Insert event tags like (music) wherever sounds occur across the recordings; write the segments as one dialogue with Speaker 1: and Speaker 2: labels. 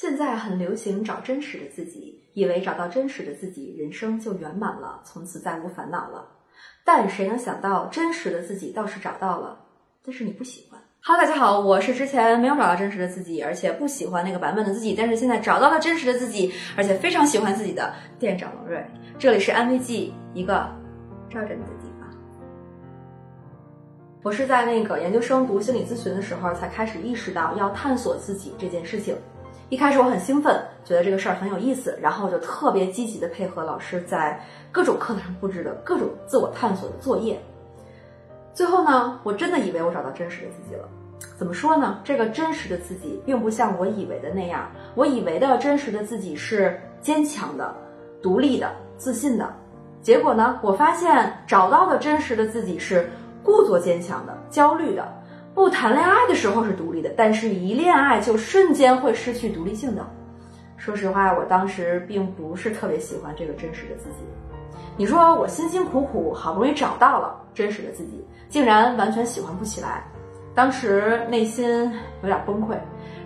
Speaker 1: 现在很流行找真实的自己，以为找到真实的自己，人生就圆满了，从此再无烦恼了。但谁能想到，真实的自己倒是找到了，但是你不喜欢。Hello，大家好，我是之前没有找到真实的自己，而且不喜欢那个版本的自己，但是现在找到了真实的自己，而且非常喜欢自己的店长龙瑞。这里是安慰剂，一个罩着你的地方。我是在那个研究生读心理咨询的时候，才开始意识到要探索自己这件事情。一开始我很兴奋，觉得这个事儿很有意思，然后就特别积极的配合老师在各种课堂上布置的各种自我探索的作业。最后呢，我真的以为我找到真实的自己了。怎么说呢？这个真实的自己并不像我以为的那样。我以为的真实的自己是坚强的、独立的、自信的。结果呢，我发现找到的真实的自己是故作坚强的、焦虑的。不谈恋爱的时候是独立的，但是一恋爱就瞬间会失去独立性的。说实话，我当时并不是特别喜欢这个真实的自己。你说我辛辛苦苦好不容易找到了真实的自己，竟然完全喜欢不起来，当时内心有点崩溃。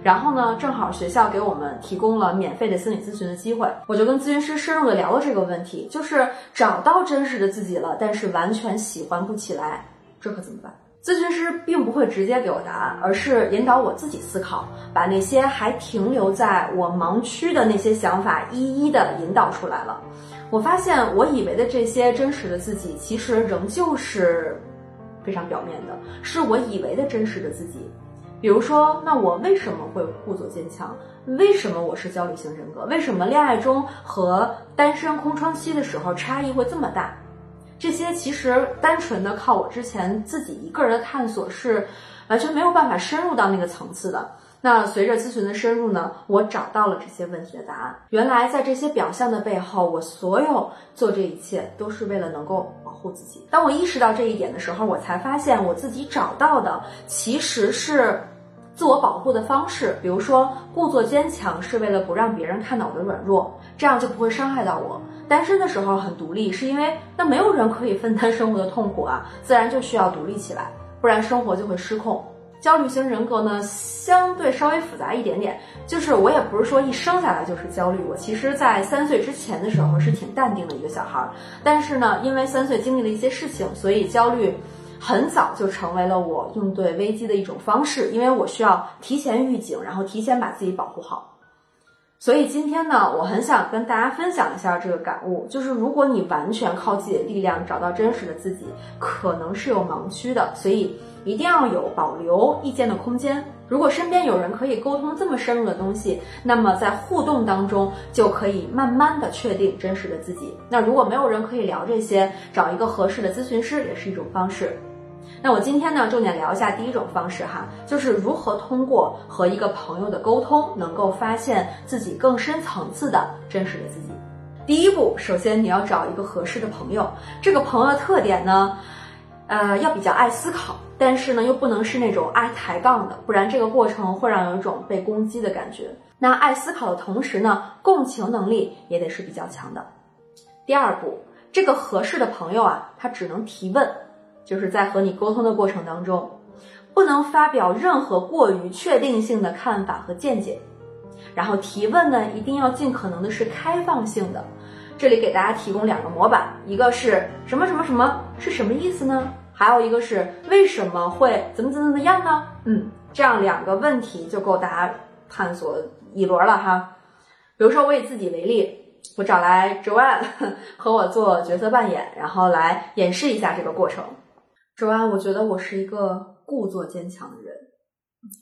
Speaker 1: 然后呢，正好学校给我们提供了免费的心理咨询的机会，我就跟咨询师深入的聊了这个问题，就是找到真实的自己了，但是完全喜欢不起来，这可怎么办？咨询师并不会直接给我答案，而是引导我自己思考，把那些还停留在我盲区的那些想法一一的引导出来了。我发现，我以为的这些真实的自己，其实仍旧是非常表面的，是我以为的真实的自己。比如说，那我为什么会故作坚强？为什么我是焦虑型人格？为什么恋爱中和单身空窗期的时候差异会这么大？这些其实单纯的靠我之前自己一个人的探索是完全没有办法深入到那个层次的。那随着咨询的深入呢，我找到了这些问题的答案。原来在这些表象的背后，我所有做这一切都是为了能够保护自己。当我意识到这一点的时候，我才发现我自己找到的其实是自我保护的方式，比如说故作坚强是为了不让别人看到我的软弱，这样就不会伤害到我。单身的时候很独立，是因为那没有人可以分担生活的痛苦啊，自然就需要独立起来，不然生活就会失控。焦虑型人格呢，相对稍微复杂一点点，就是我也不是说一生下来就是焦虑，我其实在三岁之前的时候是挺淡定的一个小孩，但是呢，因为三岁经历了一些事情，所以焦虑很早就成为了我应对危机的一种方式，因为我需要提前预警，然后提前把自己保护好。所以今天呢，我很想跟大家分享一下这个感悟，就是如果你完全靠自己的力量找到真实的自己，可能是有盲区的，所以一定要有保留意见的空间。如果身边有人可以沟通这么深入的东西，那么在互动当中就可以慢慢的确定真实的自己。那如果没有人可以聊这些，找一个合适的咨询师也是一种方式。那我今天呢，重点聊一下第一种方式哈，就是如何通过和一个朋友的沟通，能够发现自己更深层次的真实的自己。第一步，首先你要找一个合适的朋友，这个朋友的特点呢，呃，要比较爱思考，但是呢，又不能是那种爱抬杠的，不然这个过程会让有一种被攻击的感觉。那爱思考的同时呢，共情能力也得是比较强的。第二步，这个合适的朋友啊，他只能提问。就是在和你沟通的过程当中，不能发表任何过于确定性的看法和见解，然后提问呢，一定要尽可能的是开放性的。这里给大家提供两个模板，一个是什么什么什么是什么意思呢？还有一个是为什么会怎么怎么怎么样呢？嗯，这样两个问题就够大家探索一轮了哈。比如说我以自己为例，我找来 Joanne (laughs) 和我做角色扮演，然后来演示一下这个过程。周安，我觉得我是一个故作坚强的人。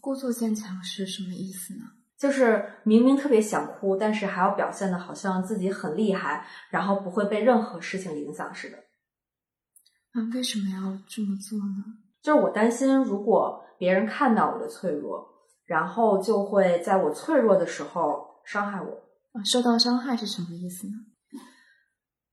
Speaker 2: 故作坚强是什么意思呢？
Speaker 1: 就是明明特别想哭，但是还要表现的好像自己很厉害，然后不会被任何事情影响似的。
Speaker 2: 那为什么要这么做呢？
Speaker 1: 就是我担心，如果别人看到我的脆弱，然后就会在我脆弱的时候伤害我。
Speaker 2: 啊，受到伤害是什么意思呢？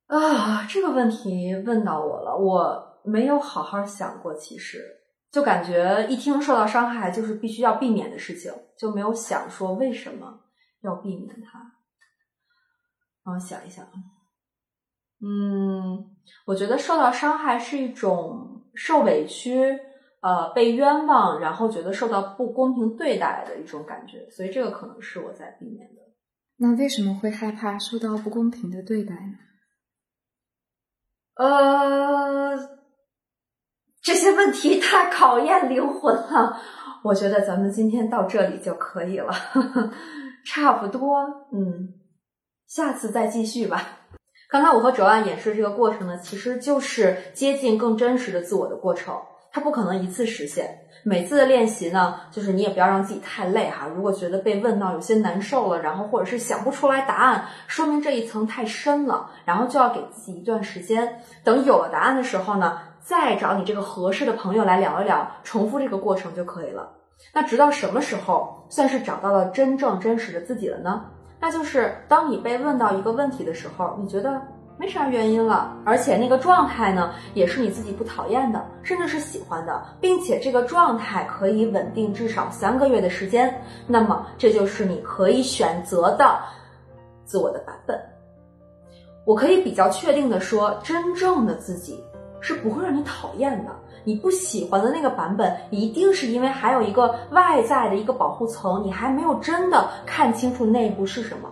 Speaker 1: 啊，这个问题问到我了，我。没有好好想过，其实就感觉一听受到伤害就是必须要避免的事情，就没有想说为什么要避免它。让我想一想，嗯，我觉得受到伤害是一种受委屈呃被冤枉，然后觉得受到不公平对待的一种感觉，所以这个可能是我在避免的。
Speaker 2: 那为什么会害怕受到不公平的对待呢？
Speaker 1: 呃，这些问题太考验灵魂了。我觉得咱们今天到这里就可以了，(laughs) 差不多。嗯，下次再继续吧。刚才我和哲安演示这个过程呢，其实就是接近更真实的自我的过程。它不可能一次实现，每次的练习呢，就是你也不要让自己太累哈。如果觉得被问到有些难受了，然后或者是想不出来答案，说明这一层太深了，然后就要给自己一段时间，等有了答案的时候呢，再找你这个合适的朋友来聊一聊，重复这个过程就可以了。那直到什么时候算是找到了真正真实的自己了呢？那就是当你被问到一个问题的时候，你觉得。没啥原因了，而且那个状态呢，也是你自己不讨厌的，甚至是喜欢的，并且这个状态可以稳定至少三个月的时间。那么，这就是你可以选择的自我的版本。我可以比较确定的说，真正的自己是不会让你讨厌的。你不喜欢的那个版本，一定是因为还有一个外在的一个保护层，你还没有真的看清楚内部是什么。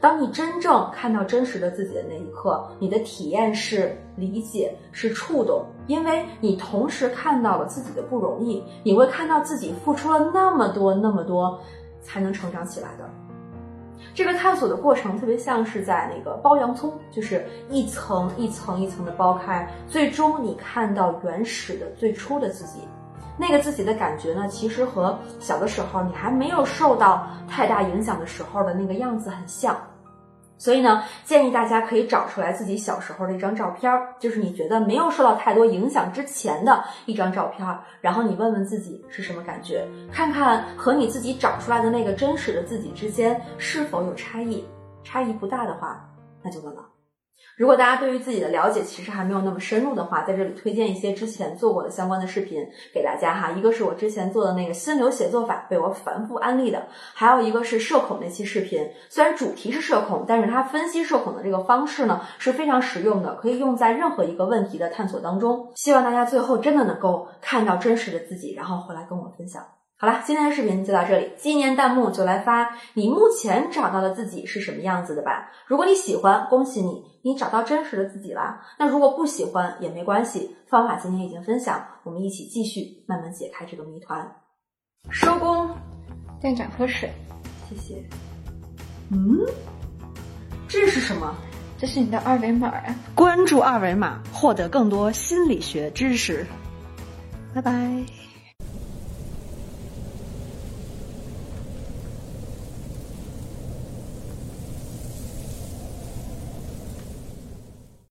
Speaker 1: 当你真正看到真实的自己的那一刻，你的体验是理解，是触动，因为你同时看到了自己的不容易，你会看到自己付出了那么多那么多，才能成长起来的。这个探索的过程特别像是在那个剥洋葱，就是一层一层一层的剥开，最终你看到原始的最初的自己。那个自己的感觉呢，其实和小的时候你还没有受到太大影响的时候的那个样子很像。所以呢，建议大家可以找出来自己小时候的一张照片儿，就是你觉得没有受到太多影响之前的一张照片儿，然后你问问自己是什么感觉，看看和你自己找出来的那个真实的自己之间是否有差异，差异不大的话，那就问了。如果大家对于自己的了解其实还没有那么深入的话，在这里推荐一些之前做过的相关的视频给大家哈。一个是我之前做的那个心流写作法，被我反复安利的；还有一个是社恐那期视频，虽然主题是社恐，但是它分析社恐的这个方式呢是非常实用的，可以用在任何一个问题的探索当中。希望大家最后真的能够看到真实的自己，然后回来跟我分享。好了，今天的视频就到这里。纪念弹幕就来发你目前找到的自己是什么样子的吧。如果你喜欢，恭喜你，你找到真实的自己啦。那如果不喜欢也没关系，方法今天已经分享，我们一起继续慢慢解开这个谜团。收工，
Speaker 2: 店长喝水，
Speaker 1: 谢谢。嗯，这是什么？
Speaker 2: 这是你的二维码啊！
Speaker 1: 关注二维码，获得更多心理学知识。拜拜。